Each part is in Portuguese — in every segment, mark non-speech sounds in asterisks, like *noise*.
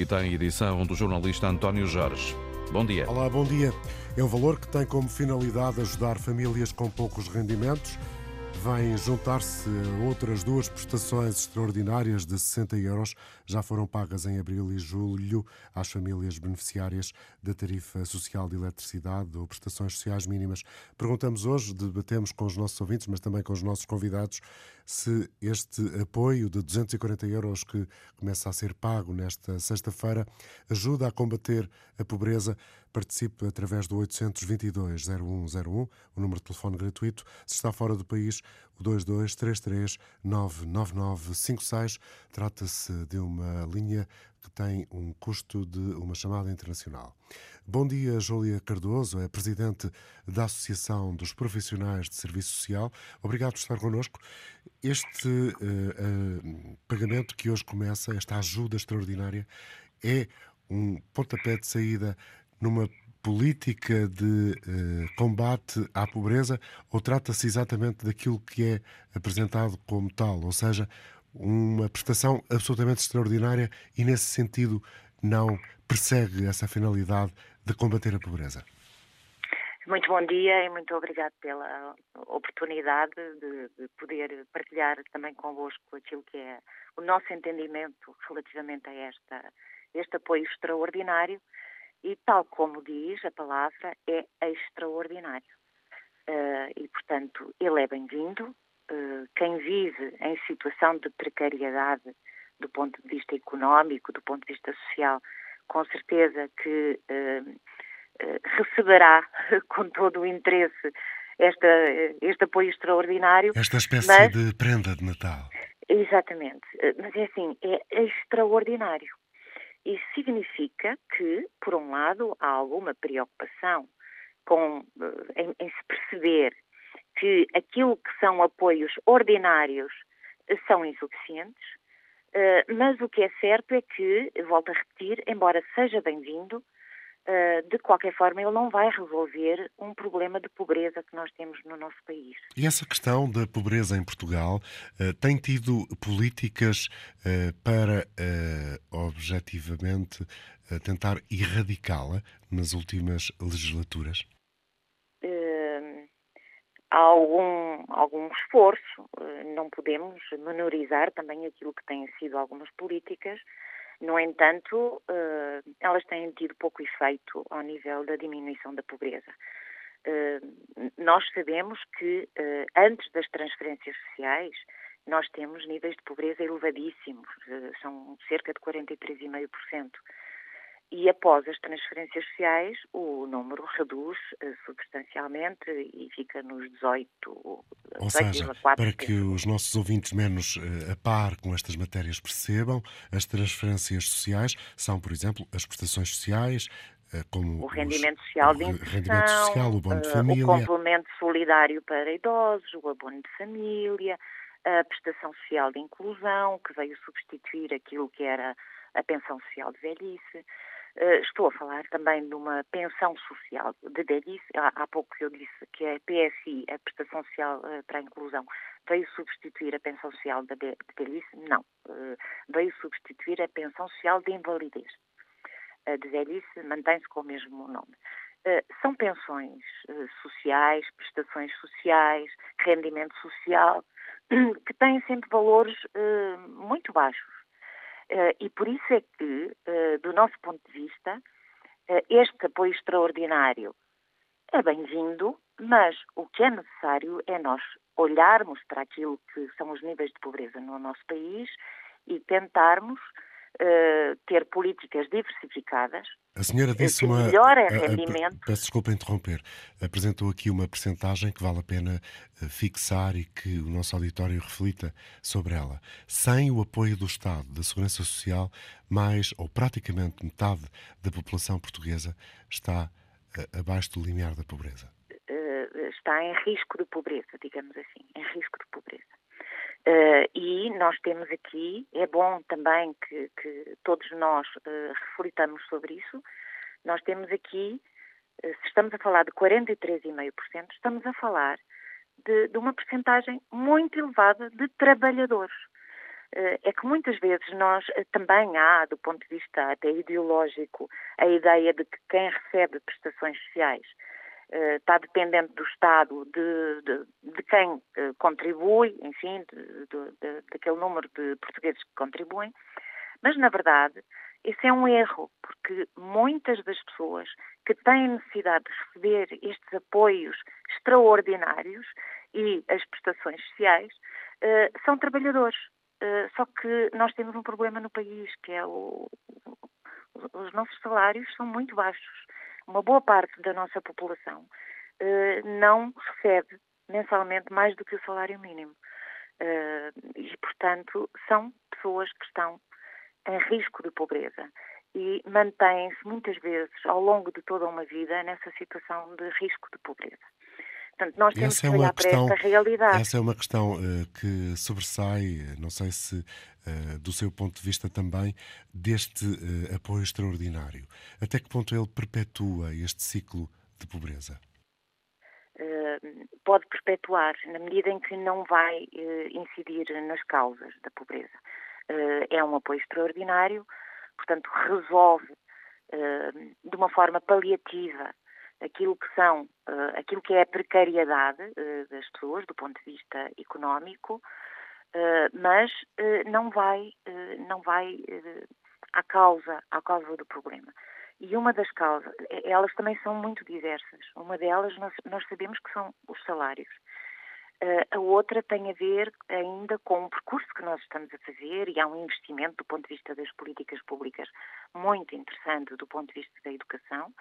e tem edição do jornalista António Jorge. Bom dia. Olá, bom dia. É um valor que tem como finalidade ajudar famílias com poucos rendimentos vem juntar-se outras duas prestações extraordinárias de 60 euros, já foram pagas em abril e julho às famílias beneficiárias da tarifa social de eletricidade ou prestações sociais mínimas. Perguntamos hoje, debatemos com os nossos ouvintes, mas também com os nossos convidados, se este apoio de 240 euros que começa a ser pago nesta sexta-feira ajuda a combater a pobreza. Participe através do 822-0101, o número de telefone gratuito. Se está fora do país, o 2233-99956. Trata-se de uma linha que tem um custo de uma chamada internacional. Bom dia, Júlia Cardoso, é presidente da Associação dos Profissionais de Serviço Social. Obrigado por estar connosco. Este uh, uh, pagamento que hoje começa, esta ajuda extraordinária, é um pontapé de saída numa política de uh, combate à pobreza ou trata-se exatamente daquilo que é apresentado como tal, ou seja, uma prestação absolutamente extraordinária e, nesse sentido, não persegue essa finalidade de combater a pobreza? Muito bom dia e muito obrigado pela oportunidade de, de, poder partilhar também convosco aquilo que é o nosso entendimento relativamente a esta, este apoio extraordinário e, tal como diz a palavra, é extraordinário. Uh, e, portanto, ele é bem-vindo. Uh, quem vive em situação de precariedade do ponto de vista económico, do ponto de vista social, com certeza que uh, receberá *laughs* com todo o interesse esta, este apoio extraordinário. Esta espécie mas, de prenda de Natal. Exatamente. Mas é assim, é extraordinário. Isso significa que, por um lado, há alguma preocupação com, eh, em, em se perceber que aquilo que são apoios ordinários eh, são insuficientes, eh, mas o que é certo é que, volto a repetir, embora seja bem-vindo, eh, de qualquer forma, ele não vai resolver um problema de pobreza que nós temos no nosso país. E essa questão da pobreza em Portugal eh, tem tido políticas eh, para objetivamente tentar erradicá-la nas últimas legislaturas? há algum, algum esforço, não podemos menorizar também aquilo que têm sido algumas políticas, no entanto, eh, elas têm tido pouco efeito ao nível da diminuição da pobreza. Eh, nós sabemos que eh, antes das transferências sociais, nós temos níveis de pobreza elevadíssimos, são cerca de 43,5% e após as transferências sociais o número reduz uh, substancialmente e fica nos 18, Ou 18, seja, para que os nossos ouvintes menos uh, a par com estas matérias percebam, as transferências sociais são, por exemplo, as prestações sociais, uh, como o rendimento os, social de inserção, rendimento social, o de família, o complemento solidário para idosos, o abono de família, a prestação social de inclusão, que veio substituir aquilo que era a pensão social de velhice. Uh, estou a falar também de uma pensão social de velhice. Há, pouco eu disse que a PSI, a Prestação Social uh, para a Inclusão, veio substituir a pensão social de, de velhice? Não. Uh, veio substituir a pensão social de invalidez. A de velhice mantém-se com o mesmo nome. são pensões sociais, prestações sociais, rendimento social, *clears throat* que têm sempre valores muito baixos e por isso é que, uh, do nosso ponto de vista, uh, este apoio extraordinário é bem-vindo, mas o que é necessário é nós olharmos para aquilo que são os níveis de pobreza no nosso país e tentarmos uh, ter políticas diversificadas. A senhora disse uma. Melhor é rendimento. Peço desculpa interromper. Apresentou aqui uma percentagem que vale a pena eh, fixar e que o nosso auditório reflita sobre ela. Sem o apoio do Estado, da Segurança Social, mais ou praticamente metade da população portuguesa está uh, abaixo do limiar da pobreza. está em risco de pobreza, digamos assim, em risco de pobreza. Uh, e nós temos aqui, é bom também que, que todos nós uh, reflitamos sobre isso, nós temos aqui, uh, se estamos a falar de 43,5%, estamos a falar de, de uma percentagem muito elevada de trabalhadores. é que muitas vezes nós também há, do ponto de vista até ideológico, a ideia de que quem recebe prestações sociais está dependente do Estado, de, de, de quem contribui, enfim, daquele número de portugueses que contribuem, mas na verdade esse é um erro, porque muitas das pessoas que têm necessidade de receber estes apoios extraordinários e as prestações sociais uh, são trabalhadores. Só que nós temos um problema no país, que é o, os nossos salários são muito baixos. Uma boa parte da nossa população uh, não recebe mensalmente mais do que o salário mínimo. e, portanto, são pessoas que estão em risco de pobreza e mantêm-se muitas vezes ao longo de toda uma vida nessa situação de risco de pobreza. Portanto, nós temos essa que é olhar questão, para esta realidade. Essa é uma questão uh, que sobressai, não sei se do seu ponto de vista também, deste uh, apoio extraordinário. Até que ponto ele perpetua este ciclo de pobreza? pode perpetuar, na medida em que não vai incidir nas causas da pobreza. Eh, é um apoio extraordinário, portanto, resolve eh, de uma forma paliativa aquilo que são, eh, aquilo que é a precariedade das pessoas do ponto de vista económico, mas não vai, não vai à causa, à causa do problema. E uma das causas, elas também são muito diversas. Uma delas nós, nós sabemos que são os salários. Uh, a outra tem a ver ainda com o percurso que nós estamos a fazer e há um investimento do ponto de vista das políticas públicas muito interessante do ponto de vista da educação.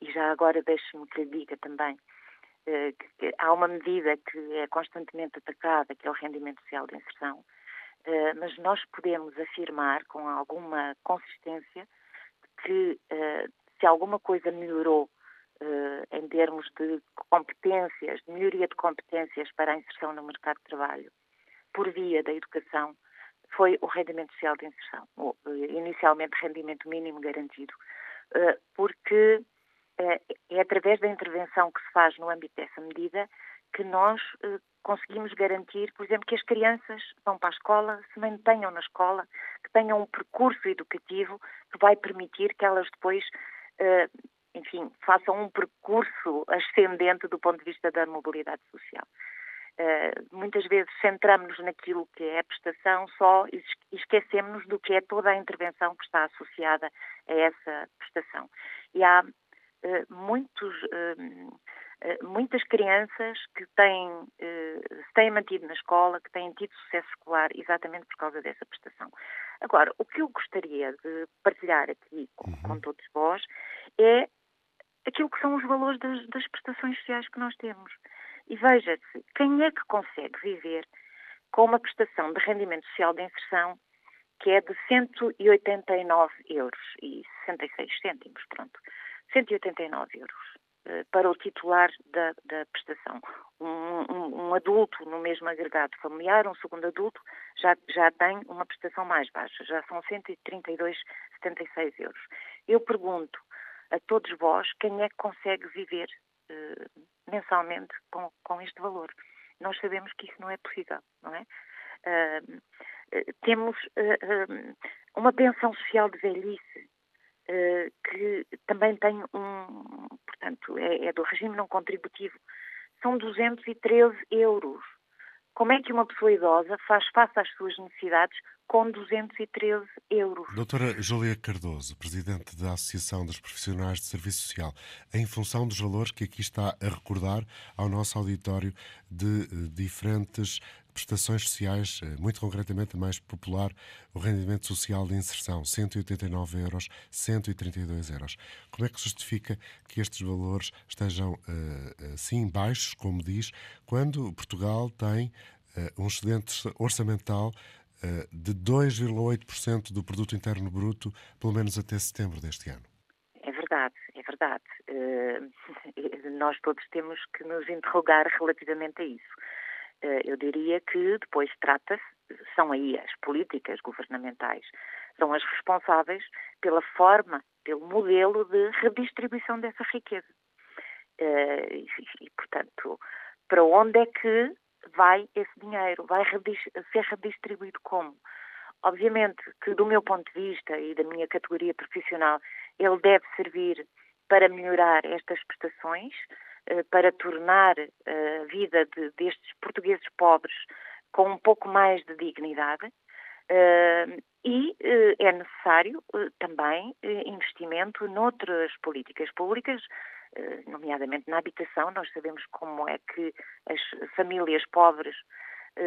E já agora deixe-me que lhe diga também que, que, há uma medida que é constantemente atacada, que é o rendimento social de inserção, uh, mas nós podemos afirmar com alguma consistência que se alguma coisa melhorou em termos de competências, de melhoria de competências para a inserção no mercado de trabalho, por via da educação, foi o rendimento social de inserção, inicialmente rendimento mínimo garantido, porque é através da intervenção que se faz no âmbito dessa medida que nós conseguimos garantir, por exemplo, que as crianças vão para a escola, se mantenham na escola, que tenham um percurso educativo que vai permitir que elas depois enfim, façam um percurso ascendente do ponto de vista da mobilidade social. Muitas vezes centramos-nos naquilo que é a prestação só e esquecemos do que é toda a intervenção que está associada a essa prestação. E há muitos, uh, muitas crianças que têm, se têm mantido na escola, que têm tido sucesso escolar exatamente por causa dessa prestação. Agora, o que eu gostaria de partilhar aqui com, com uhum. todos vós é aquilo que são os valores das, das prestações sociais que nós temos. E veja-se, quem é que consegue viver com uma prestação de rendimento social de inserção que é de 189 euros e 66 cêntimos, pronto, 189 euros uh, para o titular da, da prestação. Um, um, um, adulto no mesmo agregado familiar, um segundo adulto, já, já tem uma prestação mais baixa, já são 132,76 euros. Eu pergunto, a todos vós quem é que consegue viver uh, mensalmente com, com este valor. Nós sabemos que isso não é possível, não é? Uh, uh, temos uma pensão social de velhice que também tem um, portanto, é, é do regime não contributivo. São 213 euros. Como é que uma pessoa idosa faz face às suas necessidades com 213 euros. Doutora Júlia Cardoso, Presidente da Associação dos Profissionais de Serviço Social, em função dos valores que aqui está a recordar ao nosso auditório de eh, diferentes prestações sociais, eh, muito concretamente a mais popular, o rendimento social de inserção, 189 euros, 132 euros. Como é que justifica que estes valores estejam uh, assim baixos, como diz, quando Portugal tem um excedente orçamental eh, de 2,8% do produto interno bruto, pelo menos até setembro deste ano. É verdade, é verdade. Uh, *laughs* nós todos temos que nos interrogar relativamente a isso. Uh, eu diria que depois trata-se, são aí as políticas governamentais, são as responsáveis pela forma, pelo modelo de redistribuição dessa riqueza. E, portanto, para onde é que vai esse dinheiro? Vai ser redistribuído como? Obviamente que, do meu ponto de vista e da minha categoria profissional, ele deve servir para melhorar estas prestações, eh, para tornar a vida de, destes portugueses pobres com um pouco mais de dignidade. Uh, e é necessário também investimento noutras políticas públicas, nomeadamente na habitação. Nós sabemos como é que as famílias pobres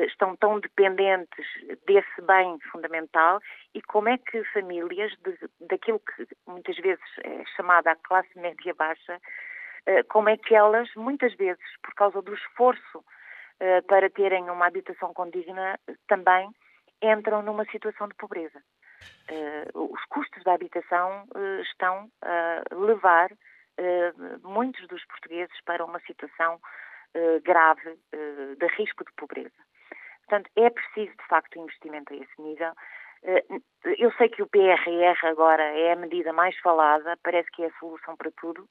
estão tão dependentes desse bem fundamental e como é que famílias de, daquilo que muitas vezes é chamada a classe média baixa, como é que elas, muitas vezes, por causa do esforço para terem uma habitação condigna, também entram numa situação de pobreza. Os custos da habitação estão a levar muitos dos portugueses para uma situação grave de risco de pobreza. Portanto, é preciso, de facto, investimento a esse nível. eu sei que o PRR agora é a medida mais falada, parece que é a solução para tudo,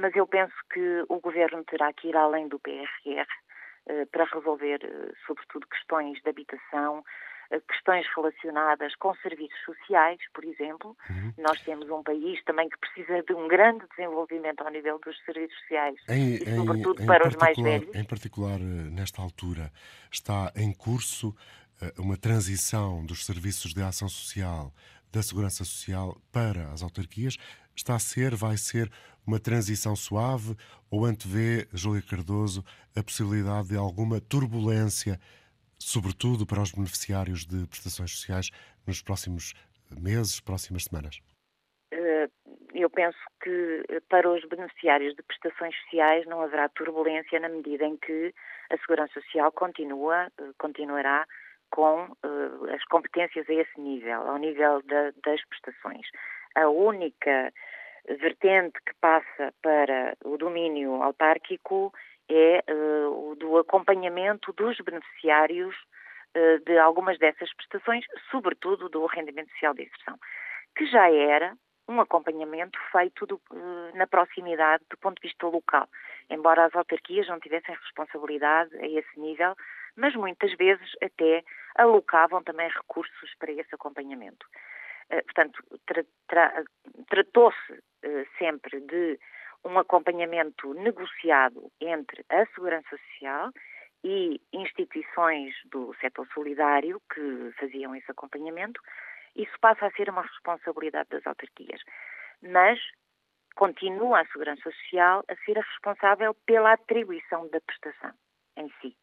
mas eu penso que o governo terá que ir além do PRR eh, para resolver, eh, sobretudo, questões de habitação, eh, questões relacionadas com serviços sociais, por exemplo. Uhum. Nós temos um país também que precisa de um grande desenvolvimento ao nível dos serviços sociais em, e, sobretudo, em, para os mais velhos. Em particular, nesta altura, está em curso uma transição dos serviços de ação social da Segurança Social para as autarquias. Está a ser, vai ser uma transição suave ou antevê, Júlia Cardoso, a possibilidade de alguma turbulência, sobretudo para os beneficiários de prestações sociais, nos próximos meses, próximas semanas? Eh, eu penso que eh, para os beneficiários de prestações sociais não haverá turbulência na medida em que a Segurança Social continua, eh, continuará com as competências a esse nível, ao nível da, das prestações. A única vertente que passa para o domínio autárquico é uh, o do acompanhamento dos beneficiários uh, de algumas dessas prestações, sobretudo do rendimento social de inserção, que já era um acompanhamento feito do, uh, na proximidade do ponto de vista local, embora as autarquias não tivessem responsabilidade a esse nível, mas muitas vezes até alocavam também recursos para esse acompanhamento. Eh, portanto, tra tra tratou-se sempre de um acompanhamento negociado entre a Segurança Social e instituições do setor solidário que faziam esse acompanhamento. Isso passa a ser uma responsabilidade das autarquias. Mas continua a Segurança Social a ser a responsável pela atribuição da prestação em si.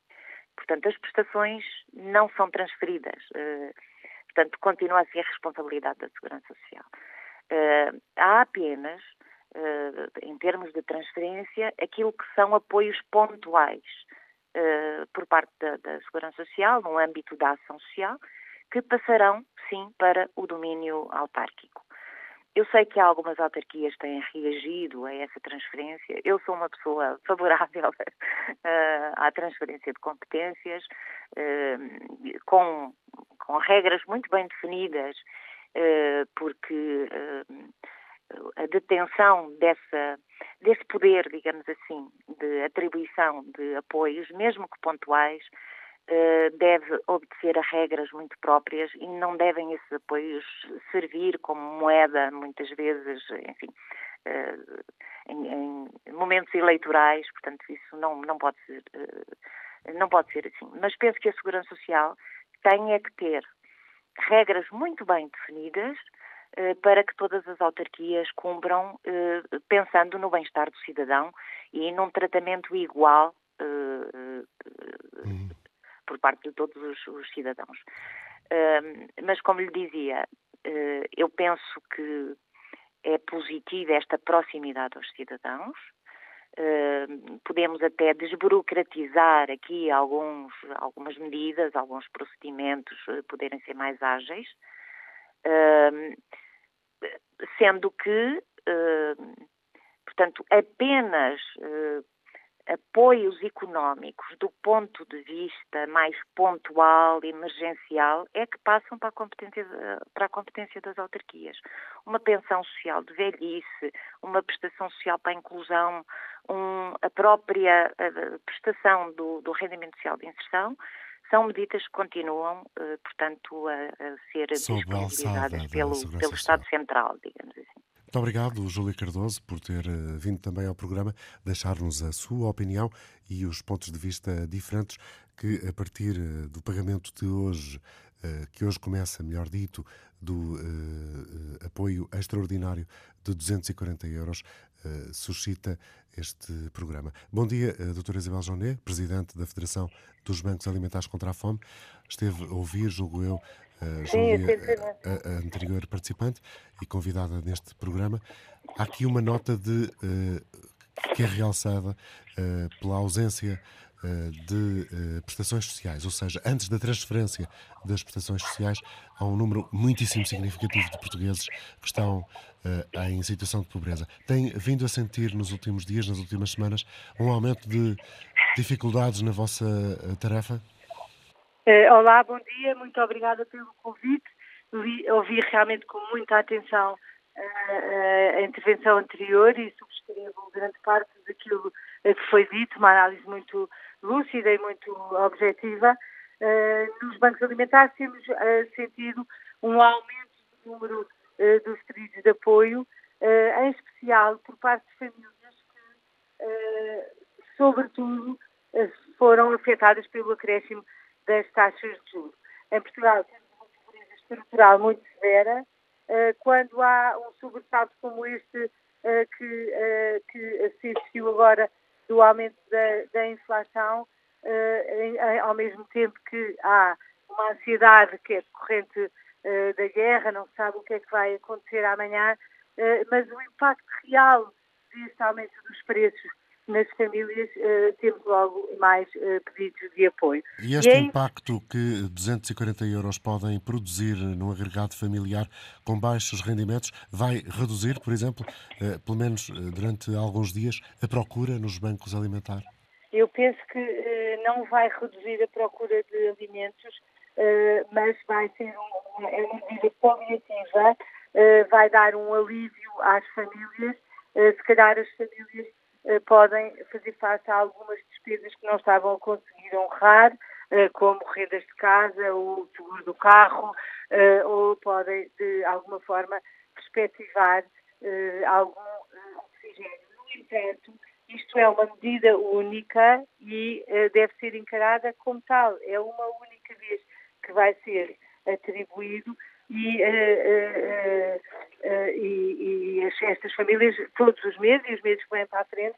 Portanto, as prestações não são transferidas. Uh, Portanto, continua a ser responsabilidade da Segurança Social. Uh, há apenas, em termos de transferência, aquilo que são apoios pontuais uh, por parte da, da, Segurança Social, no âmbito da ação social, que passarão, sim, para o domínio autárquico. Eu sei que algumas autarquias têm reagido a essa transferência. Eu sou uma pessoa *laughs* favorável uh, à transferência de competências, com, com regras muito bem definidas, porque a detenção dessa, desse poder, digamos assim, de atribuição de apoios, mesmo que pontuais, eh, deve obedecer a regras muito próprias e não devem esses apoios servir como moeda, muitas vezes, enfim, eh, em, momentos eleitorais, portanto, isso não, não, pode ser, eh, não pode ser assim. Mas penso que a Segurança Social tem é que ter regras muito bem definidas para que todas as autarquias cumpram pensando no bem-estar do cidadão e num tratamento igual uhum por parte de todos os, os cidadãos. Mas, como lhe dizia, eu penso que é positiva esta proximidade aos cidadãos. Podemos até desburocratizar aqui alguns, algumas medidas, alguns procedimentos poderem ser mais ágeis, sendo que, portanto, apenas apoios económicos do ponto de vista mais pontual, emergencial, é que passam para a competência, para a competência das autarquias. Uma pensão social de velhice, uma prestação social para a inclusão, um, a própria a prestação do, do rendimento social de inserção são medidas que continuam, portanto, a, a ser disponibilizadas pelo, pelo Estado Central, digamos assim. Muito obrigado, Júlia Cardoso, por ter vindo também ao programa deixar-nos a sua opinião e os pontos de vista diferentes que, a partir do pagamento de hoje, que hoje começa, melhor dito, do apoio extraordinário de 240 euros uh, suscita este programa. Bom dia, uh, doutora Isabel Jonet, Presidente da Federação dos Bancos Alimentares contra a Fome. Esteve a ouvir, julgo eu, uh, Júlia, a, a, anterior participante e convidada neste programa. Há aqui uma nota de que é realçada pela ausência eh, de eh, prestações sociais, ou seja, antes da transferência das prestações sociais, há um número muitíssimo significativo de portugueses que estão uh, em situação de pobreza. Tem vindo a sentir nos últimos dias, nas últimas semanas, um aumento de dificuldades na vossa tarefa? olá, bom dia, muito obrigada pelo convite. ouvi realmente com muita atenção a intervenção anterior e subscrevo grande parte daquilo que foi dito, uma análise muito lúcida e muito objetiva, nos bancos alimentares temos sentido um aumento do número dos pedidos de apoio, em especial por parte de famílias que, sobretudo, foram afetadas pelo acréscimo das taxas de juros. Em Portugal temos uma pobreza estrutural muito severa. quando há um sobressalto como este que, que assistiu agora do aumento da, da inflação, ao mesmo tempo que há uma ansiedade que é decorrente uh, da guerra, não se sabe o que é que vai acontecer amanhã, uh, mas o impacto real deste aumento dos preços nas famílias uh, temos logo mais pedidos de apoio. E este e é... impacto que 240 euros podem produzir num agregado familiar com baixos rendimentos vai reduzir, por exemplo, pelo menos durante alguns dias, a procura nos bancos alimentares? Eu penso que não vai reduzir a procura de alimentos, mas vai ser uma, é uma medida paliativa, vai dar um alívio às famílias, se calhar as famílias eh, podem fazer face a algumas despesas que não estavam a conseguir honrar, eh, como rendas de casa ou seguro do carro, eh, ou podem, de alguma forma, perspectivar algum oxigênio. No entanto, isto é uma medida única e deve ser encarada como tal. É uma única vez que vai ser atribuído e, uh, uh, e, e estas famílias, todos os meses e os meses que vêm para a frente,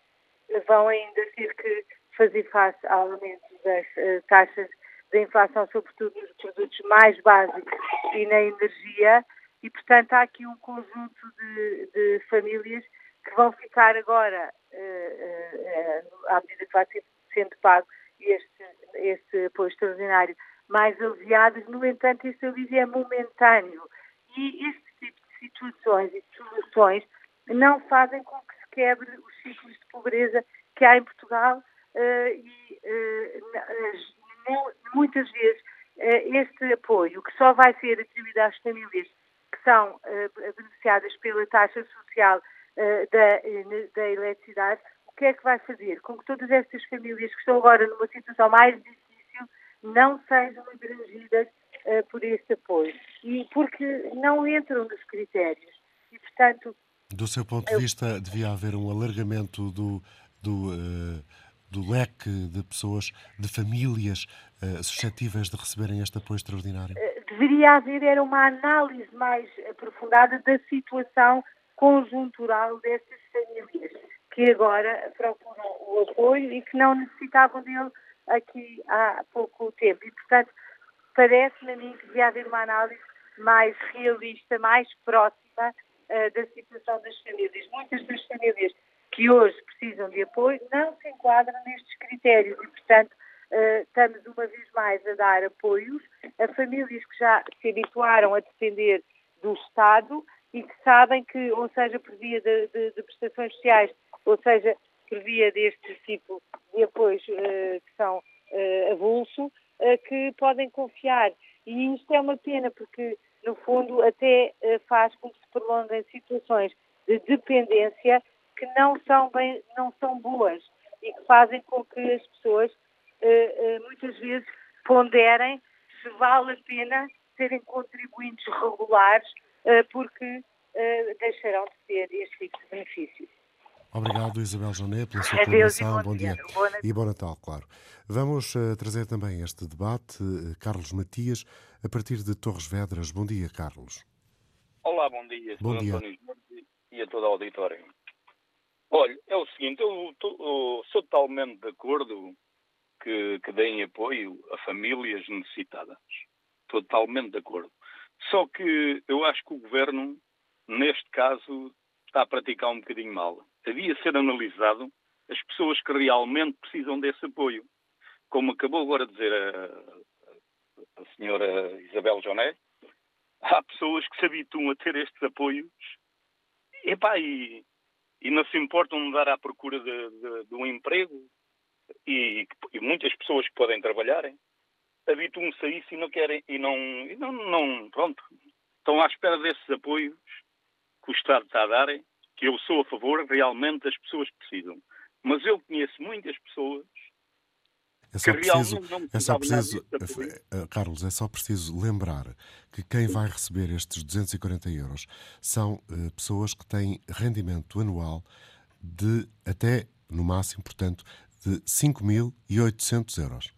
vão ainda ter que fazer face ao aumento das taxas de inflação, sobretudo nos produtos mais básicos e na energia, e, portanto, há aqui um conjunto de, de famílias que vão ficar agora, à medida que vai sendo pago este, este apoio extraordinário, mais aliviadas. No entanto, este alívio é momentâneo e este tipo de situações e de soluções não fazem com que se quebre os ciclos de pobreza que há em Portugal uh, e uh, muitas vezes uh, este apoio, que só vai ser atribuído às famílias que são beneficiadas pela taxa social da, da eletricidade, o que é que vai fazer? Com que todas estas famílias que estão agora numa situação mais difícil não sejam abrangidas uh, por este apoio. E porque não entram nos critérios. E, portanto. Do seu ponto de vista, devia haver um alargamento do, do, uh, do leque de pessoas, de famílias uh, suscetíveis de receberem este apoio extraordinário? Deveria haver era uma análise mais aprofundada da situação conjuntural destas famílias que agora procuram o apoio e que não necessitavam dele aqui há pouco tempo. E, portanto, parece-me a mim que devia haver uma análise mais realista, mais próxima uh, da situação das famílias. Muitas das famílias que hoje precisam de apoio não se enquadram nestes critérios e, portanto, uh, estamos uma vez mais a dar apoios a famílias que já se habituaram a depender do Estado e que sabem que, ou seja, por via de, de, de prestações sociais, ou seja, por via deste tipo de apoios uh, que são uh, avulso, uh, que podem confiar. E isto é uma pena porque, no fundo, até uh, faz com que se prolonguem situações de dependência que não são, bem, não são boas e que fazem com que as pessoas muitas vezes ponderem se vale a pena serem contribuintes regulares, porque deixarão de ter este tipo de benefícios. Obrigado, Isabel Joné, pela sua colaboração. Bom dia. Bom dia. E bom Natal, claro. Vamos uh, trazer também este debate. Uh, Carlos Matias, a partir de Torres Vedras. Bom dia, Carlos. Olá, bom dia. Bom dia. António e a toda a auditória. Olha, é o seguinte, eu, tô, eu sou totalmente de acordo que, que deem apoio a famílias necessitadas. Totalmente de acordo. Só que eu acho que o governo, neste caso, está a praticar um bocadinho mal. Havia ser analisado as pessoas que realmente precisam desse apoio. Como acabou agora de dizer a, a senhora Isabel Joné, há pessoas que se habituam a ter estes apoios. Epá, e, e não se importam de dar à procura de, de, de um emprego? E, e, muitas pessoas que podem trabalhar habituam-se a isso e não querem e não, e não, não pronto. Estão à espera desses apoios que o Estado está a dar, que eu sou a favor realmente das pessoas que precisam. Mas eu conheço muitas pessoas é só preciso, é só preciso eh, Carlos, é só preciso lembrar que quem vai receber estes 240 euros são uh, pessoas que têm rendimento anual de até, no máximo, portanto, de 5.800 euros.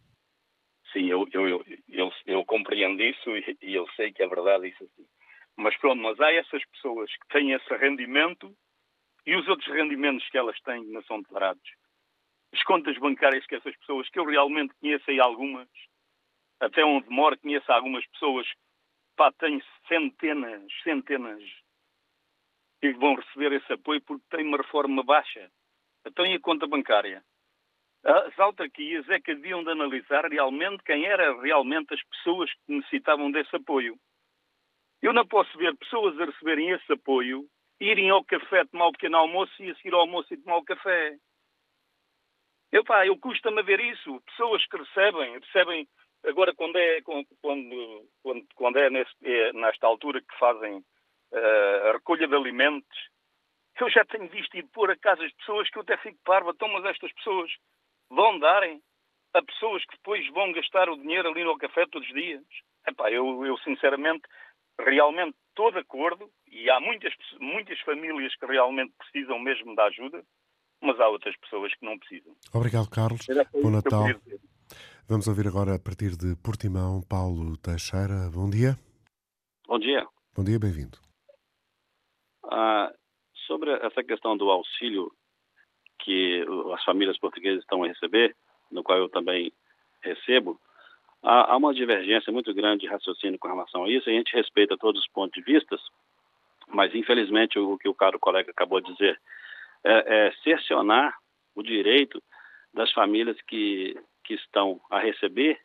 Sim, eu, eu, eu, eu, eu compreendo isso e, e eu sei que é verdade isso assim. Mas pronto, mas há essas pessoas que têm esse rendimento e os outros rendimentos que elas têm não são declarados. As contas bancárias que essas pessoas, que eu realmente conheço aí algumas, até onde moro conheço algumas pessoas, pá, tenho centenas, centenas que vão receber esse apoio porque têm uma reforma baixa. Então e a conta bancária? As autarquias é que deviam de analisar realmente quem eram realmente as pessoas que necessitavam desse apoio. Eu não posso ver pessoas a receberem esse apoio, irem ao café tomar o pequeno almoço e a seguir ao almoço e tomar o café. Eu, pá, eu custa-me ver isso. Pessoas que recebem, recebem agora quando é, quando, quando, quando é, é nesta altura que fazem uh, a recolha de alimentos, eu já tenho visto ir pôr a casa de pessoas que eu até fico parva. Então, mas estas pessoas vão darem a pessoas que depois vão gastar o dinheiro ali no café todos os dias? Epá, eu, eu sinceramente realmente estou de acordo e há muitas, muitas famílias que realmente precisam mesmo da ajuda, mas há outras pessoas que não precisam. Obrigado, Carlos. Bom Natal. Vamos ouvir agora a partir de Portimão, Paulo Teixeira. Bom dia. Bom dia. Bom dia, bem-vindo. Ah, sobre essa questão do auxílio que as famílias portuguesas estão a receber, no qual eu também recebo, há, há uma divergência muito grande de raciocínio com relação a isso, a gente respeita todos os pontos de vista, mas infelizmente o, o que o caro colega acabou de dizer é, é cercionar o direito das famílias que, que estão a receber.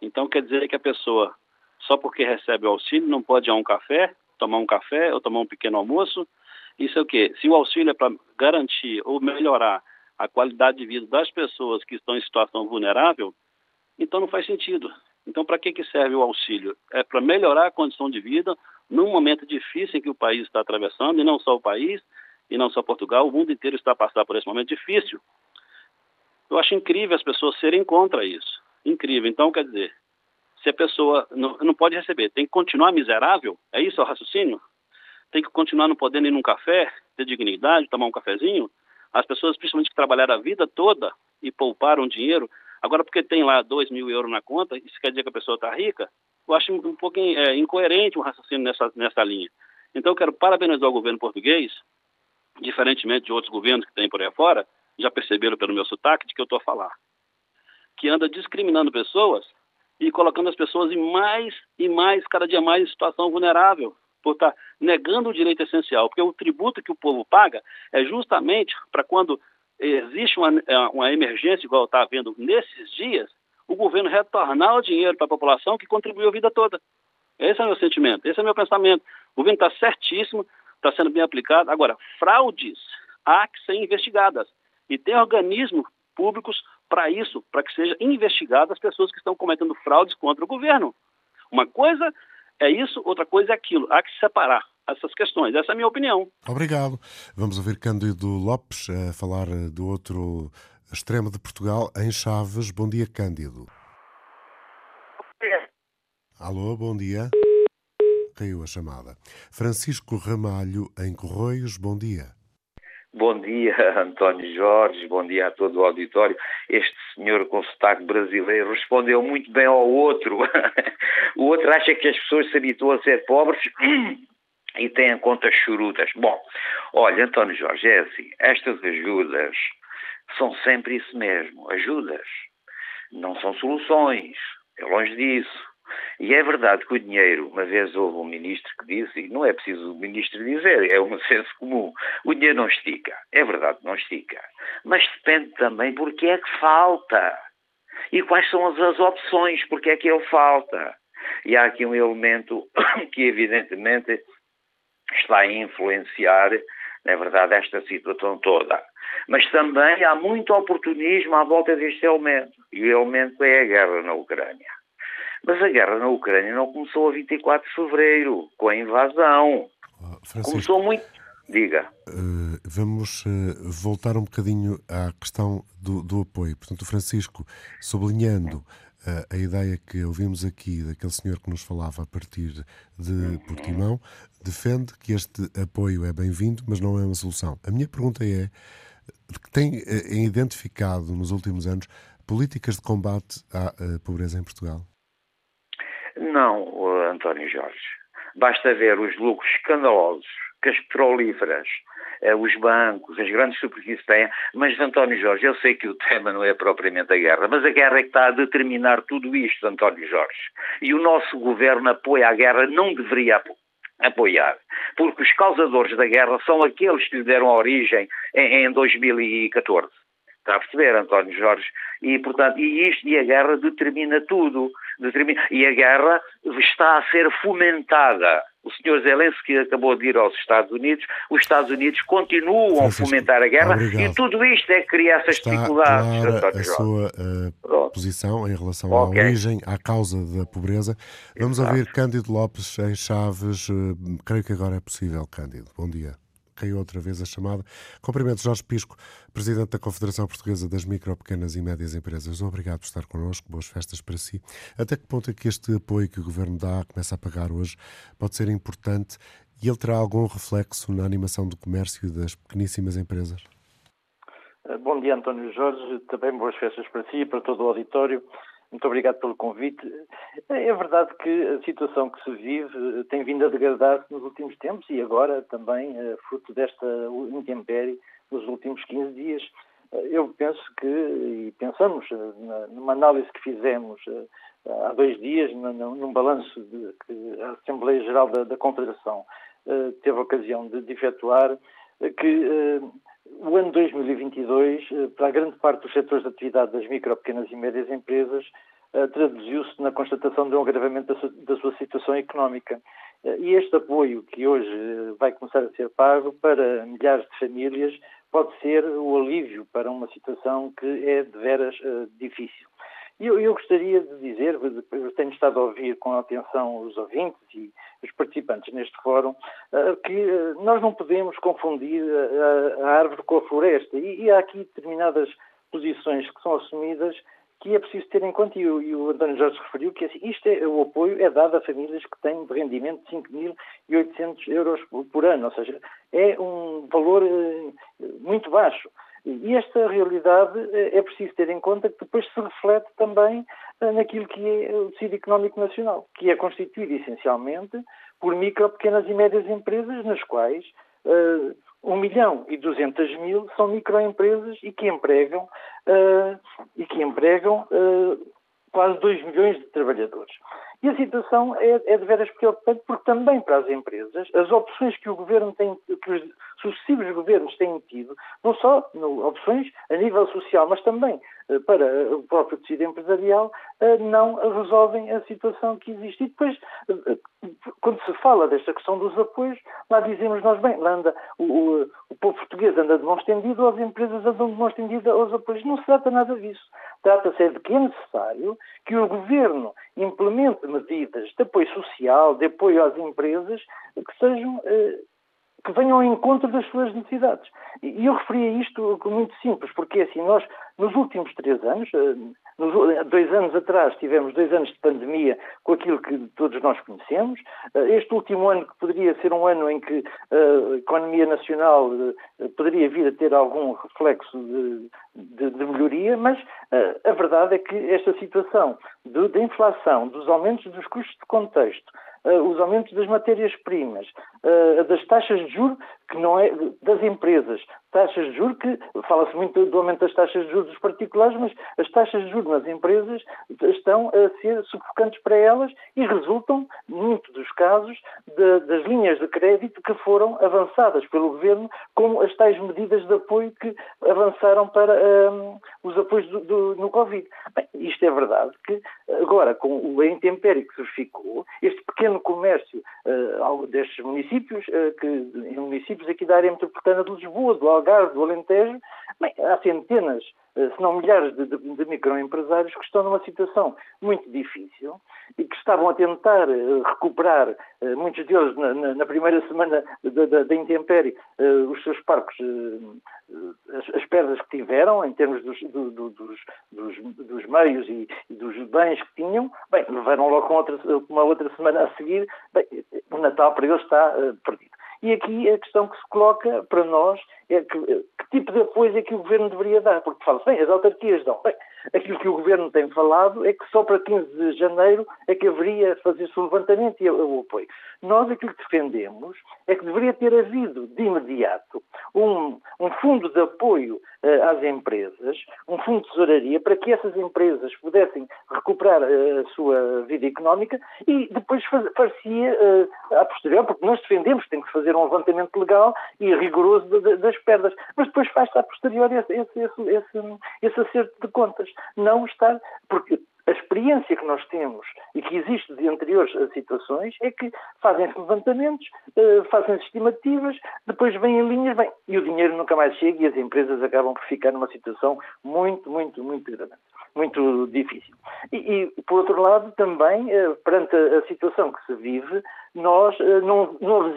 Então quer dizer que a pessoa, só porque recebe o auxílio, não pode ir a um café, tomar um café ou tomar um pequeno almoço. Isso é o quê? Se o auxílio é para garantir ou melhorar a qualidade de vida das pessoas que estão em situação vulnerável, então não faz sentido. Então, para que, que serve o auxílio? É para melhorar a condição de vida num momento difícil em que o país está atravessando, e não só o país, e não só Portugal, o mundo inteiro está a passar por esse momento difícil. Eu acho incrível as pessoas serem contra isso. Incrível. Então, quer dizer, se a pessoa não, não pode receber, tem que continuar miserável? É isso o raciocínio? Tem que continuar não podendo ir num café, ter dignidade, tomar um cafezinho? As pessoas, principalmente que trabalharam a vida toda e pouparam dinheiro, Agora, porque tem lá 2 mil euros na conta, isso quer dizer que a pessoa está rica? Eu acho um pouco é, incoerente um raciocínio nessa, nessa linha. Então, eu quero parabenizar o governo português, diferentemente de outros governos que tem por aí fora, já perceberam pelo meu sotaque de que eu estou a falar, que anda discriminando pessoas e colocando as pessoas em mais e mais, cada dia mais, em situação vulnerável, por estar tá negando o direito essencial, porque o tributo que o povo paga é justamente para quando existe uma, é, uma emergência, igual está havendo nesses dias, o governo retornar o dinheiro para a população que contribuiu a vida toda. Esse é o meu sentimento, esse é o meu pensamento. O governo está certíssimo, está sendo bem aplicado. Agora, fraudes há que ser investigadas. E tem organismos públicos para isso, para que sejam investigadas as pessoas que estão cometendo fraudes contra o governo. Uma coisa é isso, outra coisa é aquilo. Há que separar essas questões. Essa é a minha opinião. Obrigado. Vamos ouvir Cândido Lopes a falar do outro extremo de Portugal, em Chaves. Bom dia, Cândido. Alô, bom dia. Caiu a chamada. Francisco Ramalho, em Correios, bom dia. Bom dia, *laughs* António Jorge, bom dia a todo o auditório. Este senhor com sotaque brasileiro respondeu muito bem ao outro. *laughs* o outro acha que as pessoas se habituam a ser pobres *clears throat* e têm contas chorudas. Bom, olha, António Jorge, é assim, estas ajudas são sempre isso mesmo, ajudas. Não são soluções, é longe disso. E é verdade que o dinheiro, uma vez houve um ministro que disse, e não é preciso o ministro dizer, é um senso comum, o dinheiro não estica. É verdade, não estica. Mas depende também porque é que falta. E quais são as, as opções, porque é que ele falta. E há aqui um elemento *coughs* que evidentemente está a influenciar, na verdade, esta situação toda. Mas também há muito oportunismo à volta deste elemento. E o elemento é a guerra na Ucrânia. Mas a guerra na Ucrânia não começou a 24 de fevereiro, com a invasão. Francisco, começou muito. Diga. Uh, vamos uh, voltar um bocadinho à questão do, do apoio. Portanto, Francisco, sublinhando uh, a ideia que ouvimos aqui daquele senhor que nos falava a partir de Portimão, defende que este apoio é bem-vindo, mas não é uma solução. A minha pergunta é: tem identificado nos últimos anos políticas de combate à pobreza em Portugal? Não, António Jorge. Basta ver os lucros escandalosos que as petrolíferas, eh, os bancos, as grandes superfícies têm. Mas, António Jorge, eu sei que o tema não é propriamente a guerra, mas a guerra é que está a determinar tudo isto, António Jorge. E o nosso governo apoia a guerra, não deveria apoiar, porque os causadores da guerra são aqueles que lhe deram origem em, em 2014. Está a perceber, António Jorge? E, portanto, e isto e a guerra determina tudo. E a guerra está a ser fomentada. O senhor Zelensky acabou de ir aos Estados Unidos, os Estados Unidos continuam Francisco, a fomentar a guerra obrigado. e tudo isto é que cria essas está dificuldades. Clara a sua uh, posição em relação okay. à origem, à causa da pobreza. Vamos Exato. ouvir Cândido Lopes em Chaves. Uh, creio que agora é possível, Cândido. Bom dia caiu outra vez a chamada. Cumprimento Jorge Pisco, Presidente da Confederação Portuguesa das Micro, Pequenas e Médias Empresas. Obrigado por estar connosco, boas festas para si. Até que ponto é que este apoio que o Governo dá, começa a pagar hoje, pode ser importante e ele terá algum reflexo na animação do comércio das pequeníssimas empresas? Bom dia, António Jorge. Também boas festas para si e para todo o auditório. Muito obrigado pelo convite. É verdade que a situação que se vive tem vindo a degradar-se nos últimos tempos e agora também é fruto desta intempérie nos últimos 15 dias. Eh, eu penso que, e pensamos eh, numa análise que fizemos há dois dias, num balanço que a Assembleia Geral da, Confederação teve a ocasião de efetuar, que o ano 2022, eh, para a grande parte dos setores de atividade das micro, pequenas e médias empresas, eh, traduziu-se na constatação de um agravamento da sua situação económica. Eh, e este apoio que hoje vai começar a ser pago para milhares de famílias pode ser o alívio para uma situação que é de veras difícil. Eu, eu gostaria de dizer, tenho estado a ouvir com atenção os ouvintes e os neste fórum, eh, que eh, nós não podemos confundir a, a árvore com a floresta. E, há aqui determinadas posições que são assumidas que é preciso ter em conta, e o, António Jorge referiu que isto é, o apoio é dado a famílias que têm de rendimento de 5.800 euros por ano, ou seja, é um valor eh, muito baixo. E esta realidade eh, é preciso ter em conta que depois se reflete também eh, naquilo que é o tecido económico nacional, que é constituído essencialmente por micro, pequenas e médias empresas, nas quais uh, 1 milhão e 200 mil são microempresas e que empregam, uh, e que empregam uh, quase 2 milhões de trabalhadores. E a situação é, é de veras preocupante porque também para as empresas, as opções que o governo tem, que os sucessivos governos têm tido, não só no, opções a nível social, mas também eh, para o próprio tecido empresarial, eh, não resolvem a situação que existe. E depois, eh, quando se fala desta questão dos apoios, lá dizemos nós, bem, lá anda, o, o, povo português anda de mão estendida, as empresas andam de mão estendida aos apoios. Não se trata nada disso. Trata-se de que é necessário que o governo implemente medidas de apoio social, de apoio às empresas, que sejam que venham ao encontro das suas necessidades. E eu referia isto muito simples, porque assim, nós, nos últimos três anos, eh, dois anos atrás tivemos dois anos de pandemia com aquilo que todos nós conhecemos. Eh, este último ano que poderia ser um ano em que a economia nacional poderia vir a ter algum reflexo de, de, de melhoria, mas a verdade é que esta situação da inflação, dos aumentos dos custos de contexto, os aumentos das matérias-primas, uh, das taxas de juros, que não é das empresas, taxas de juros que fala-se muito do aumento das taxas de juros dos particulares, mas as taxas de juros nas empresas estão a ser sufocantes para elas e resultam, muito dos casos, de, das linhas de crédito que foram avançadas pelo governo como as tais medidas de apoio que avançaram para um, os apoios do, do, no Covid. Bem, isto é verdade que agora com o intempério que se ficou, este pequeno comércio uh, destes municípios, uh, que em municípios aqui da área metropolitana de Lisboa, do Algarve, do Alentejo, bem, há centenas eh, se não milhares de, de, de, microempresários que estão numa situação muito difícil e que estavam a tentar uh, recuperar, uh, muitos deles na, na, na primeira semana da intempérie, uh, os seus parques, as, as, perdas que tiveram em termos dos, do, do, dos, dos, dos, meios e, e, dos bens que tinham, bem, levaram logo com outra, uma outra semana a seguir, bem, o Natal para eles está perdido. E aqui a questão que se coloca para nós é que, que tipo de apoio é que o Governo deveria dar? Porque fala-se, bem, as autarquias dão. Bem, aquilo que o Governo tem falado é que só para 15 de janeiro é que haveria fazer-se o levantamento e o apoio. Nós aquilo que defendemos é que deveria ter havido de imediato um, um fundo de apoio uh, às empresas, um fundo de tesouraria, para que essas empresas pudessem recuperar uh, a sua vida económica e depois fazia uh, eh, a posterior, porque nós defendemos que tem que fazer um levantamento legal e rigoroso de, de, das perdas, mas depois faz-se a posterior esse, esse, esse, esse acerto de contas. Não estar, porque a experiência que nós temos e que existe de anteriores situações é que fazem-se levantamentos, uh, fazem-se estimativas, depois vêm linhas, bem, e o dinheiro nunca mais chega e as empresas acabam por ficar numa situação muito, muito, muito grande, muito difícil. E, e por outro lado, também, uh, perante a, a, situação que se vive, nós uh, não, não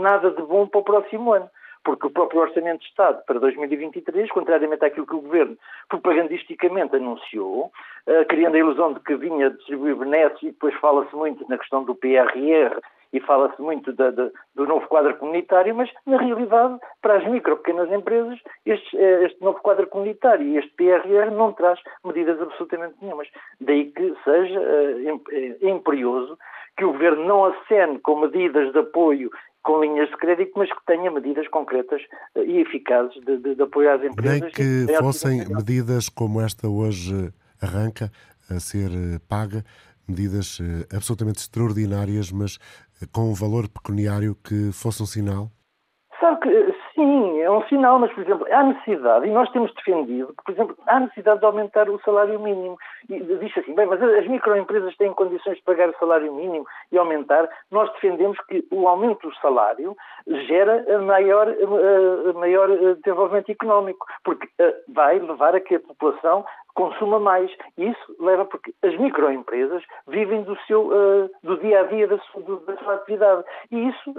nada de bom para o próximo ano porque o próprio Orçamento de Estado para 2023, contrariamente àquilo que o Governo propagandisticamente anunciou, uh, criando a ilusão de que vinha distribuir benesses e depois fala-se muito na questão do PRR e fala-se muito da, da, do novo quadro comunitário, mas na realidade, para as micro pequenas empresas, este, eh, este, novo quadro comunitário e este PRR não traz medidas absolutamente nenhumas. Daí que seja uh, imperioso que o Governo não acene com medidas de apoio com linhas de crédito, mas que tenha medidas concretas eh, e eficazes de, de, de apoio às empresas. Nem que fossem medidas como esta hoje arranca a ser eh, paga, medidas eh, absolutamente extraordinárias, mas com um valor pecuniário que fosse um sinal? Sabe que Sim, é um sinal, mas, por exemplo, há necessidade, e nós temos defendido que, por exemplo, há necessidade de aumentar o salário mínimo. E diz assim, bem, mas as microempresas têm condições de pagar o salário mínimo e aumentar. Nós defendemos que o aumento do salário gera maior, maior desenvolvimento económico, porque eh, vai levar a que a população consuma mais. E isso leva porque as microempresas vivem do seu uh, do dia a dia da sua, da sua atividade. E isso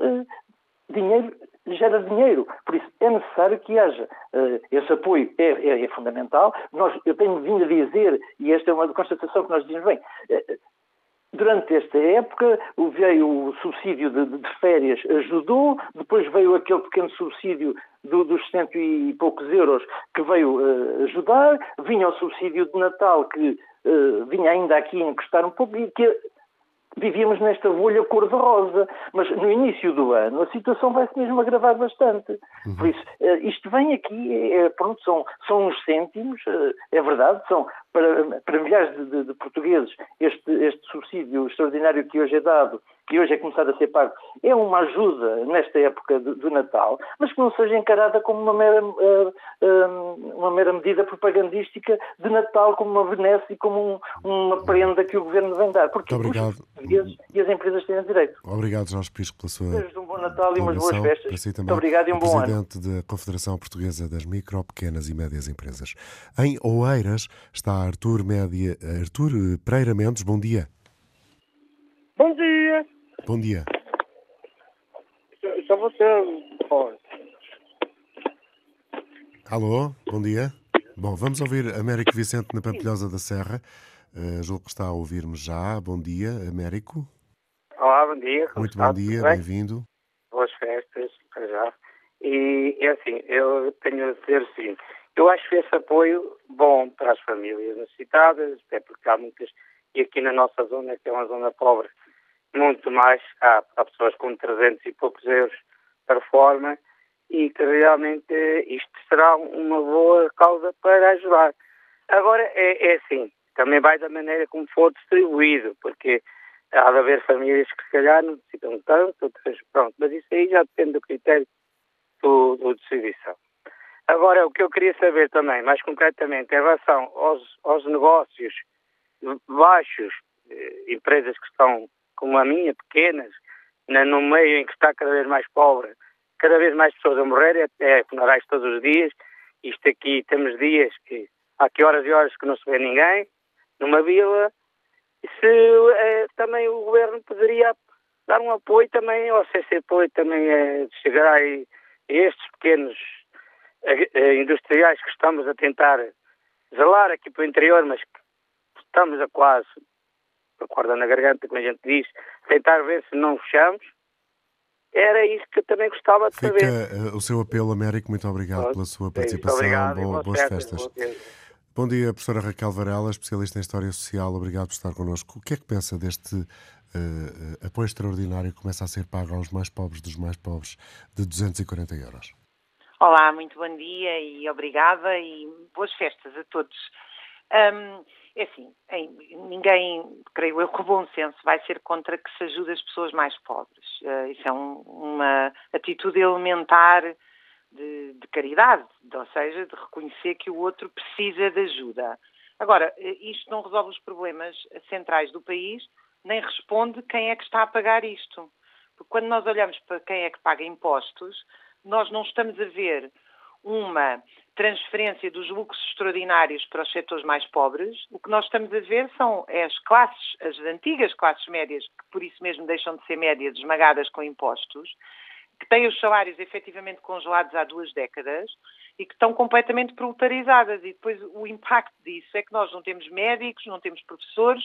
dinheiro gera dinheiro. Por isso é necessário que haja uh, esse apoio, é, é, é, fundamental. Nós, eu tenho vindo a dizer, e esta é uma constatação que nós dizemos bem, uh, Durante esta época veio o subsídio de, de, férias, ajudou, depois veio aquele pequeno subsídio do, dos cento e poucos euros que veio uh, ajudar, vinha o subsídio de Natal que vinha ainda aqui encostar um pouco e que vivíamos nesta bolha cor-de-rosa, mas no início do ano a situação vai-se mesmo agravar bastante. Uhum. Por isso, eh, isto vem aqui, é, pronto, são, são uns cêntimos, eh, é verdade, são para, para milhares de, de, de portugueses este, este subsídio extraordinário que hoje é dado que hoje é começado a ser pago, é uma ajuda nesta época do, do Natal, mas que não seja encarada como uma mera, uh, uh, uma mera medida propagandística de Natal, como uma benesse e como um, uma prenda que o Governo vem dar. Porque Muito obrigado. os e as empresas têm direito. Obrigado, Jorge Pisco, pela sua. Bom Natal e umas boas festas. Si Muito obrigado e um bom ano. Presidente da Confederação Portuguesa das Micro, Pequenas e Médias Empresas. Em Oeiras está Artur, Média, Artur Pereira Mendes. Bom dia. Bom dia. Bom dia. Só você. Alô, bom dia. Bom, vamos ouvir Américo Vicente na Pampilhosa da Serra. Uh, julgo que está a ouvir-me já. Bom dia, Américo. Olá, bom dia. Muito bom dia, bem-vindo. Boas festas, para já. E é assim, eu tenho a dizer o seguinte: eu acho esse apoio bom para as famílias necessitadas, até porque há muitas, e aqui na nossa zona, que é uma zona pobre, muito mais, há, há pessoas com 300 e poucos euros para forma, e que realmente isto será uma boa causa para ajudar. Agora, é, é assim, também vai da maneira como for distribuído, porque há de haver famílias que se calhar não necessitam tanto, outras, pronto, mas isso aí já depende do critério do, do distribuição. Agora, o que eu queria saber também, mais concretamente, em relação aos, aos negócios baixos, eh, empresas que estão como a minha, pequenas, na, no meio em que está cada vez mais pobre, cada vez mais pessoas a morrer, é funerais todos os dias. Isto aqui temos dias que há que horas e horas que não se vê ninguém numa vila. Se é, também o governo poderia dar um apoio também ao CCP, também é, chegar a, a estes pequenos a, industriais que estamos a tentar zelar aqui para o interior, mas estamos a quase, a corda na garganta, como a gente diz, tentar ver se não fechamos era isso que eu também gostava de Fica saber. Uh, o seu apelo, Américo. Muito obrigado pela sua participação. Obrigado, Boa, boas festas. Bom dia, professora Raquel Varela, especialista em História Social. Obrigado por estar connosco. O que é que pensa deste uh, apoio extraordinário começa a ser pago aos mais pobres dos mais pobres de 240 euros? Olá, muito bom dia e obrigada e boas festas a todos. Um, é assim, ninguém, creio eu, com bom senso, vai ser contra que se ajude as pessoas mais pobres. Uh, isso é um, uma atitude elementar de, de, caridade, ou seja, de reconhecer que o outro precisa de ajuda. Agora, eh, isto não resolve os problemas centrais do país, nem responde quem é que está a pagar isto. Porque quando nós olhamos para quem é que paga impostos, nós não estamos a ver uma transferência dos lucros extraordinários para os setores mais pobres, o que nós estamos a ver são as classes, as antigas classes médias, que por isso mesmo deixam de ser médias, esmagadas com impostos, que têm os salários efetivamente congelados há duas décadas e que estão completamente proletarizadas. E depois o impacto disso é que nós não temos médicos, não temos professores.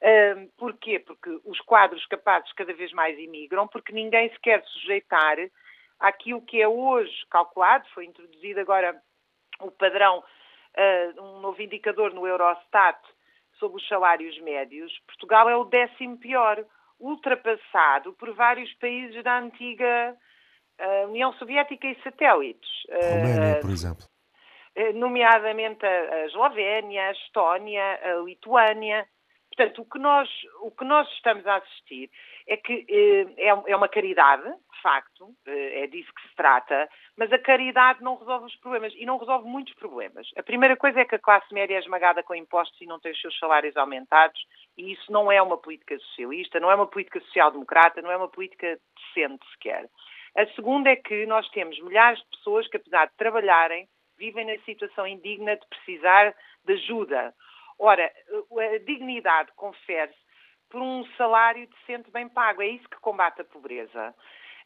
Um, porquê? Porque os quadros capazes cada vez mais imigram, porque ninguém se quer sujeitar àquilo que é hoje calculado, foi introduzido agora o padrão, uh, um novo indicador no Eurostat sobre os salários médios. Portugal é o décimo pior, ultrapassado por vários países da antiga uh, União Soviética e satélites. Roménia, por exemplo. Nomeadamente a Eslovénia, a Estónia, a Lituânia. Portanto, o que nós, o que nós estamos a assistir é que é, é uma caridade, de facto, é disso que se trata, mas a caridade não resolve os problemas e não resolve muitos problemas. A primeira coisa é que a classe média é esmagada com impostos e não tem os seus salários aumentados, e isso não é uma política socialista, não é uma política social-democrata, não é uma política decente sequer. A segunda é que nós temos milhares de pessoas que, apesar de trabalharem, vivem na situação indigna de precisar de ajuda. Ora, a dignidade confere-se por um salário decente bem pago. É isso que combate a pobreza.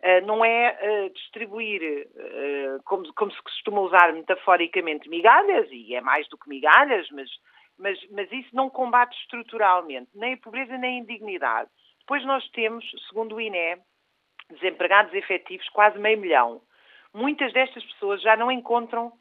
Uh, não é uh, distribuir, uh, como, como, se costuma usar metaforicamente, migalhas, e é mais do que migalhas, mas, mas, mas isso não combate estruturalmente nem a pobreza nem a indignidade. Depois nós temos, segundo o INE, desempregados efetivos quase meio milhão. Muitas destas pessoas já não encontram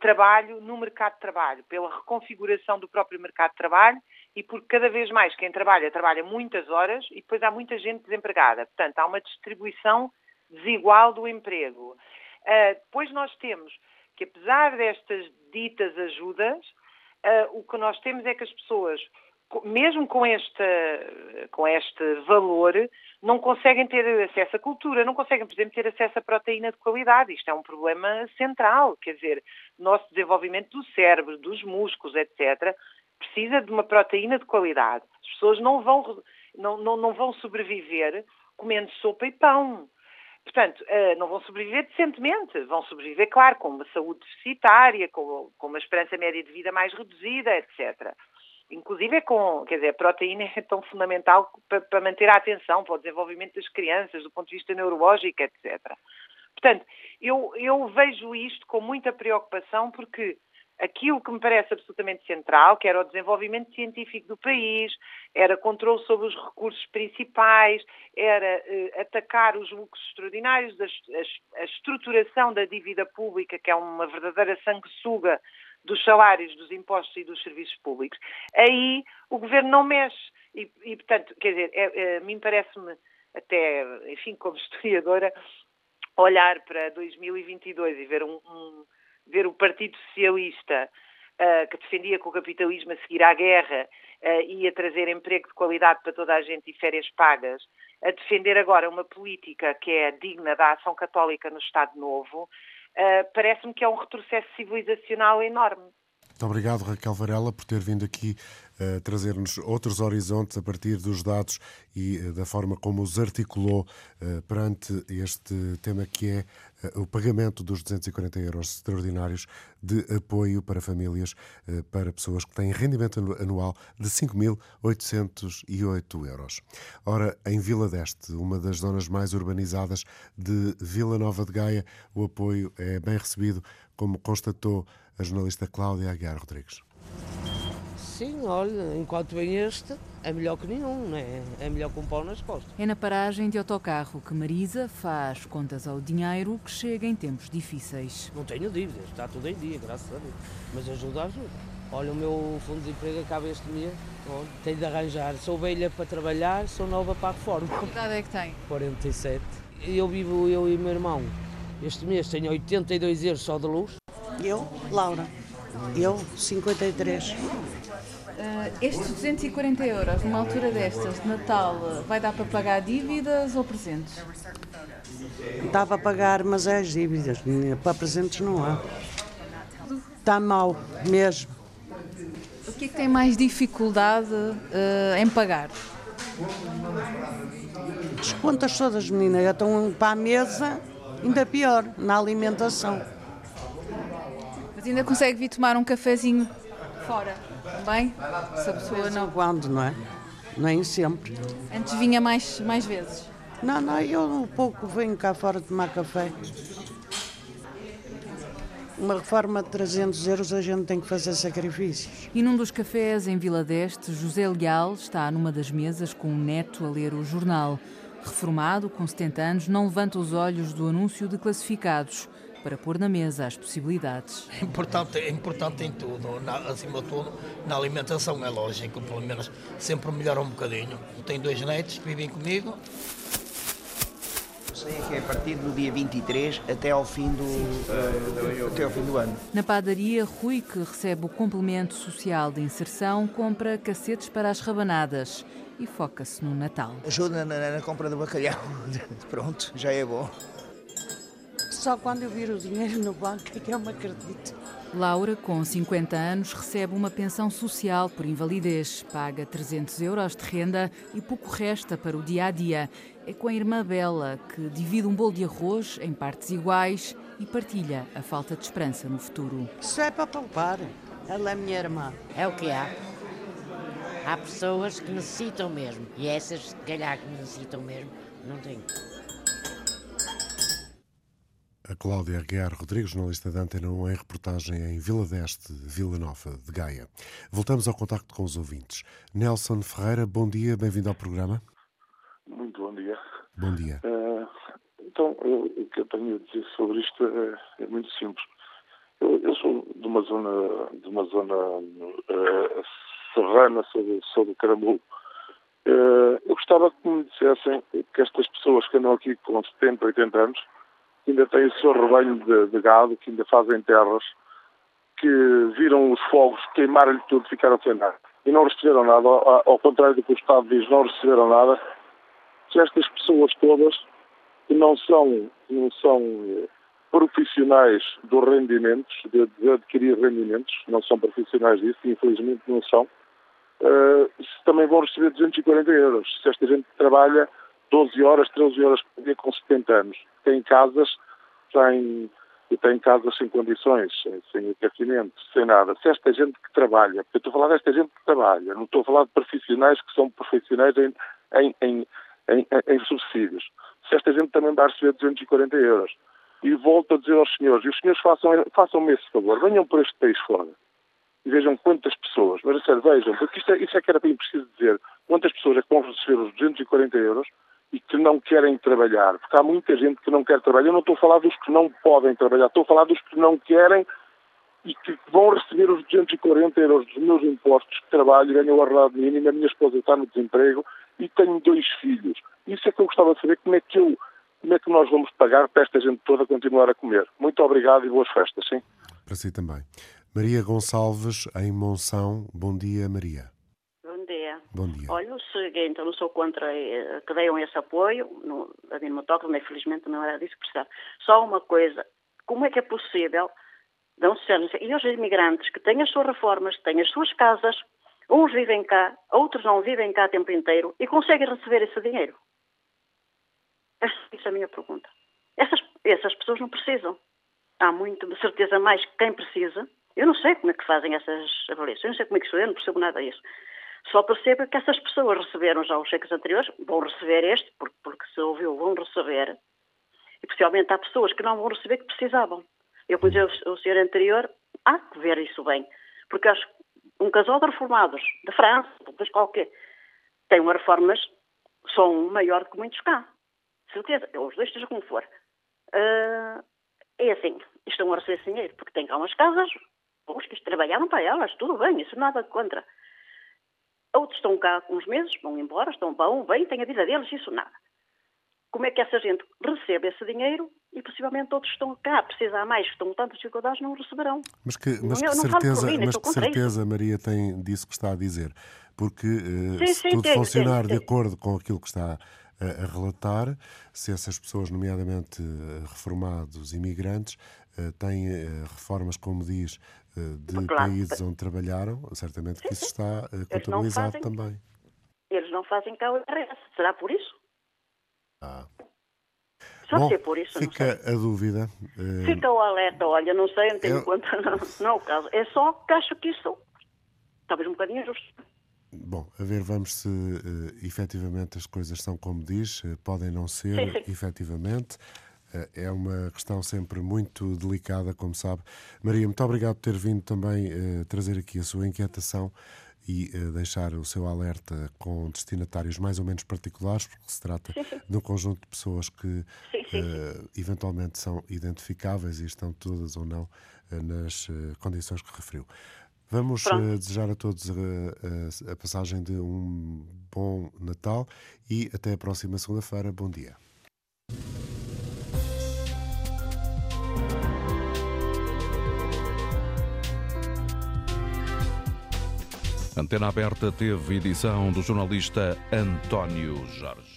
trabalho no mercado de trabalho, pela reconfiguração do próprio mercado de trabalho e porque cada vez mais quem trabalha, trabalha muitas horas e depois há muita gente desempregada. Portanto, há uma distribuição desigual do emprego. Uh, depois nós temos que, apesar destas ditas ajudas, uh, o que nós temos é que as pessoas mesmo com este, com este valor, não conseguem ter acesso à cultura, não conseguem, por exemplo, ter acesso à proteína de qualidade. Isto é um problema central, quer dizer, nosso desenvolvimento do cérebro, dos músculos, etc., precisa de uma proteína de qualidade. As pessoas não vão, não, não, não vão sobreviver comendo sopa e pão. Portanto, eh, não vão sobreviver decentemente, vão sobreviver, claro, com uma saúde deficitária, com, com uma esperança média de vida mais reduzida, etc inclusive é com, quer dizer, a proteína é tão fundamental para, para, manter a atenção, para o desenvolvimento das crianças, do ponto de vista neurológico, etc. Portanto, eu, eu vejo isto com muita preocupação porque aquilo que me parece absolutamente central, que era o desenvolvimento científico do país, era controle sobre os recursos principais, era eh, atacar os lucros extraordinários, a, a, a, estruturação da dívida pública, que é uma verdadeira sanguessuga dos salários, dos impostos e dos serviços públicos. Aí o governo não mexe. E, e portanto, quer dizer, é, é, mim parece-me, até, enfim, como *laughs* historiadora, olhar para 2022 e ver um, um ver o Partido Socialista, uh, que defendia que o capitalismo a seguir à guerra uh, ia trazer emprego de qualidade para toda a gente e férias pagas, a defender agora uma política que é digna da ação católica no Estado Novo, uh, parece-me que é um retrocesso civilizacional enorme. Muito obrigado, Raquel Varela, por ter vindo aqui trazer-nos outros horizontes a partir dos dados e uh, da forma como os articulou uh, perante este tema que é o pagamento dos 240 euros extraordinários de apoio para famílias, para pessoas que têm rendimento anual de 5.808 euros. Ora, em Vila d'Este, uma das zonas mais urbanizadas de Vila Nova de Gaia, o apoio é bem recebido, como constatou a jornalista Cláudia Aguiar Rodrigues. Sim, olha, enquanto vem este, é melhor que nenhum, não é? É melhor com um pau nas costas. É na paragem de autocarro que Marisa faz contas ao dinheiro que chega em tempos difíceis. Não tenho dívidas, está tudo em dia, graças a Deus. Mas ajuda, ajuda. Olha, o meu fundo de emprego acaba este mês. Olha, tenho de arranjar. Sou velha para trabalhar, sou nova para a reforma. Que idade é que tem? 47. Eu vivo, eu e meu irmão. Este mês tenho 82 euros só de luz. Eu, Laura. Eu, 53. Uh, estes 240 euros, numa altura destas, de Natal, vai dar para pagar dívidas ou presentes? Dá para pagar, mas é as dívidas. Para presentes não há. Está mal, mesmo. O que é que tem mais dificuldade uh, em pagar? As contas todas, meninas, estão para a mesa, ainda pior, na alimentação. Mas ainda consegue vir tomar um cafezinho fora, também? Se a pessoa não. Quando, não é? Nem sempre. Antes vinha mais, mais vezes? Não, não, eu um pouco venho cá fora tomar café. Uma reforma de 300 euros a gente tem que fazer sacrifícios. E num dos cafés em Vila d'Este, José Leal está numa das mesas com um neto a ler o jornal. Reformado, com 70 anos, não levanta os olhos do anúncio de classificados para pôr na mesa as possibilidades. É importante, é importante em tudo, na, acima de tudo, na alimentação é lógico, pelo menos sempre melhora um bocadinho. Tenho dois netos que vivem comigo. Sei que é a partir do dia 23 até ao fim do, uh, até ao fim do ano. Na padaria, Rui, que recebe o complemento social de inserção, compra cacetes para as rabanadas e foca-se no Natal. Ajuda na, na, na compra do bacalhau. *laughs* Pronto, já é bom. Só quando eu vir o dinheiro no banco é que eu me acredito. Laura, com 50 anos, recebe uma pensão social por invalidez. Paga 300 euros de renda e pouco resta para o dia a dia. É com a irmã Bela que divide um bolo de arroz em partes iguais e partilha a falta de esperança no futuro. Isso é para poupar. Ela é minha irmã. É o que há. Há pessoas que necessitam mesmo. E essas, se calhar, que necessitam mesmo, não têm. A Cláudia Aguiar Rodrigues, jornalista da Antena 1, em reportagem em Vila d'Este, Vila Nova de Gaia. Voltamos ao contacto com os ouvintes. Nelson Ferreira, bom dia, bem-vindo ao programa. Muito bom dia. Bom dia. Uh, então, eu, o que eu tenho a dizer sobre isto é, é muito simples. Eu, eu, sou de uma zona, de uma zona uh, serrana, sobre, sobre Carambu. Uh, eu gostava que me dissessem que estas pessoas que andam aqui com 70, 80 anos que ainda têm o seu rebanho de, de gado, que ainda fazem terras, que viram os fogos, queimaram-lhe tudo, ficaram sem nada. E não receberam nada, ao, contrário do que o Estado diz, não receberam nada. Que estas pessoas todas, que não são, não são eh, profissionais dos rendimentos, de, de, adquirir rendimentos, não são profissionais disso, infelizmente não são, uh, também vão receber 240 euros. Se esta gente trabalha 12 horas, 13 horas por dia com 70 anos. Tem casas, tem, tem casas sem condições, sem aquecimento, sem nada. Se esta gente que trabalha, eu estou a falar desta gente que trabalha, não estou a falar de profissionais que são profissionais em, em, em, em, em subsídios. Se esta gente também vai receber 240 euros, E volto a dizer aos senhores, e os senhores façam, façam-me esse favor, venham por este país fora e vejam quantas pessoas, mas a sério, vejam, porque isto é, isso é que era bem preciso dizer, quantas pessoas é que vão receber os 240 euros e não querem trabalhar, porque há muita gente que não quer trabalhar. Eu não estou a falar dos que não podem trabalhar, estou a falar dos que não querem e que vão receber os 240 euros dos meus impostos de trabalho, ganham o ordenado mínimo, a minha esposa está no desemprego e tenho dois filhos. Isso é que eu gostava de saber como é que eu, como é que nós vamos pagar para esta gente toda continuar a comer. Muito obrigado e boas festas, sim. Para si também. Maria Gonçalves, em Monção. Bom dia, Maria. Bom dia. Olha, o seguinte, eu não sou contra eh, que deem esse apoio, no, a mas infelizmente não era disso que precisava. Só uma coisa, como é que é possível não ser, e os imigrantes que têm as suas reformas, têm as suas casas, uns vivem cá, outros não vivem cá o tempo inteiro e conseguem receber esse dinheiro? Essa é a minha pergunta. Essas, essas pessoas não precisam. Há muito, de certeza, mais quem precisa. Eu não sei como é que fazem essas avaliações, eu não sei como é que é, eu não percebo nada disso. Só percebo que essas pessoas receberam já os cheques anteriores, vão receber este, porque, porque se ouviu, vão receber. E possivelmente há pessoas que não vão receber que precisavam. Eu, como dizia o senhor anterior, há que ver isso bem. Porque acho que um casal de reformados, de França, depois qualquer, tem umas reformas, são maior que muitos cá. Certeza, os dois, seja como for. Uh, é assim, estão a receber dinheiro, porque têm cá umas casas, os que trabalharam para elas, tudo bem, isso nada contra. Outros estão cá uns meses, vão embora, estão bom, bem, têm a vida deles, isso nada. Como é que essa gente recebe esse dinheiro e possivelmente outros estão cá, precisar mais, estão com tantas dificuldades, não o receberão. Mas que, mas que certeza, mim, mas que certeza Maria tem disso que está a dizer? Porque uh, sim, se sim, tudo funcionar de acordo com aquilo que está a, a relatar, se essas pessoas, nomeadamente uh, reformados, imigrantes, têm reformas, como diz, de claro. países onde trabalharam, certamente sim, que isso está contabilizado fazem, também. Eles não fazem cá o IRS, será por isso? Ah. Só Bom, ser por isso, fica a dúvida. Fica o alerta, olha, não sei, não tenho eu... conta, não, não é o caso. É só que acho que isso talvez um bocadinho justo. Bom, a ver, vamos se uh, efetivamente as coisas são como diz, uh, podem não ser, sim, sim. efetivamente. Uh, é uma questão sempre muito delicada, como sabe. Maria, muito obrigado por ter vindo também uh, trazer aqui a sua inquietação e uh, deixar o seu alerta com destinatários mais ou menos particulares, porque se trata sim, sim. de um conjunto de pessoas que uh, eventualmente são identificáveis e estão todas ou não uh, nas condições que referiu. Vamos desejar a todos a, a passagem de um bom Natal e até a próxima segunda-feira. Bom dia. Antena Aberta teve edição do jornalista António Jorge.